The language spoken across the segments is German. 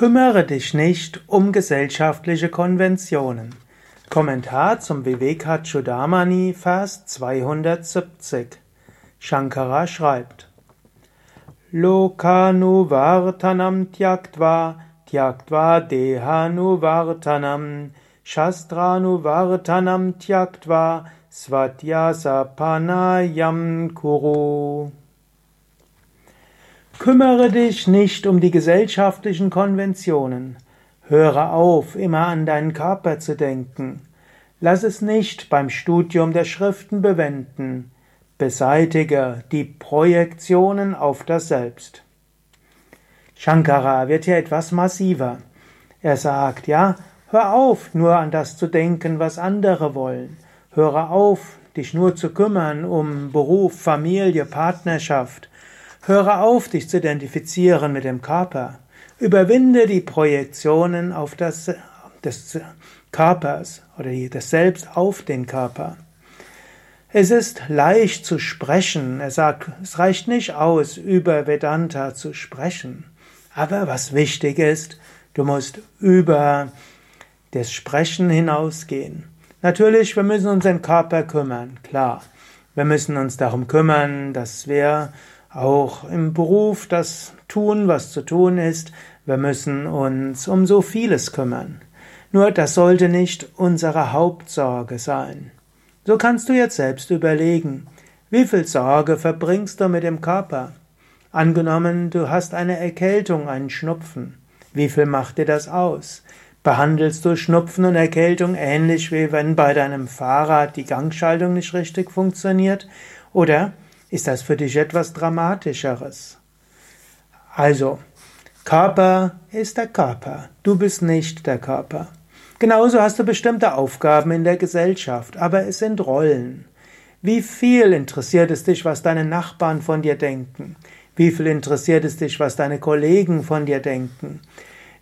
Kümmere dich nicht um gesellschaftliche Konventionen. Kommentar zum Vivekachudamani, Vers 270. Shankara schreibt: Lokanuvartanam tyaktva, tyaktva dehanuvartanam, shastranuvartanam tyaktva, svatyasapanayam kuru. Kümmere dich nicht um die gesellschaftlichen Konventionen. Höre auf, immer an deinen Körper zu denken. Lass es nicht beim Studium der Schriften bewenden. Beseitige die Projektionen auf das Selbst. Shankara wird hier etwas massiver. Er sagt, ja, hör auf, nur an das zu denken, was andere wollen. Höre auf, dich nur zu kümmern um Beruf, Familie, Partnerschaft. Höre auf, dich zu identifizieren mit dem Körper. Überwinde die Projektionen auf das, des Körpers oder des Selbst auf den Körper. Es ist leicht zu sprechen. Er sagt, es reicht nicht aus, über Vedanta zu sprechen. Aber was wichtig ist, du musst über das Sprechen hinausgehen. Natürlich, wir müssen uns den Körper kümmern, klar. Wir müssen uns darum kümmern, dass wir auch im Beruf das tun, was zu tun ist. Wir müssen uns um so vieles kümmern. Nur das sollte nicht unsere Hauptsorge sein. So kannst du jetzt selbst überlegen, wie viel Sorge verbringst du mit dem Körper? Angenommen, du hast eine Erkältung, einen Schnupfen. Wie viel macht dir das aus? Behandelst du Schnupfen und Erkältung ähnlich wie wenn bei deinem Fahrrad die Gangschaltung nicht richtig funktioniert? Oder ist das für dich etwas Dramatischeres? Also, Körper ist der Körper, du bist nicht der Körper. Genauso hast du bestimmte Aufgaben in der Gesellschaft, aber es sind Rollen. Wie viel interessiert es dich, was deine Nachbarn von dir denken? Wie viel interessiert es dich, was deine Kollegen von dir denken?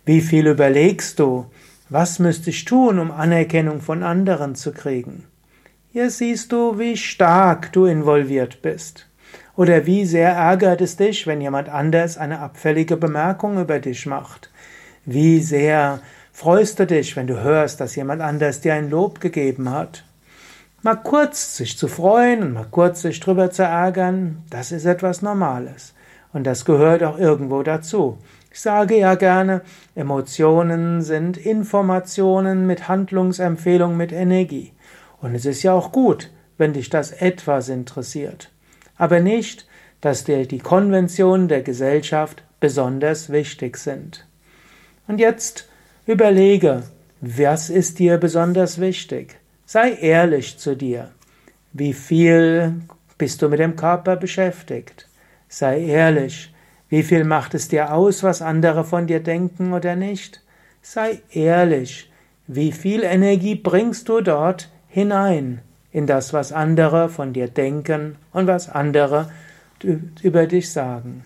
Wie viel überlegst du, was müsste ich tun, um Anerkennung von anderen zu kriegen? Hier siehst du, wie stark du involviert bist. Oder wie sehr ärgert es dich, wenn jemand anders eine abfällige Bemerkung über dich macht? Wie sehr freust du dich, wenn du hörst, dass jemand anders dir ein Lob gegeben hat? Mal kurz sich zu freuen und mal kurz sich drüber zu ärgern, das ist etwas Normales. Und das gehört auch irgendwo dazu. Ich sage ja gerne, Emotionen sind Informationen mit Handlungsempfehlung, mit Energie. Und es ist ja auch gut, wenn dich das etwas interessiert. Aber nicht, dass dir die Konventionen der Gesellschaft besonders wichtig sind. Und jetzt überlege, was ist dir besonders wichtig? Sei ehrlich zu dir. Wie viel bist du mit dem Körper beschäftigt? Sei ehrlich. Wie viel macht es dir aus, was andere von dir denken oder nicht? Sei ehrlich. Wie viel Energie bringst du dort hinein in das, was andere von dir denken und was andere über dich sagen?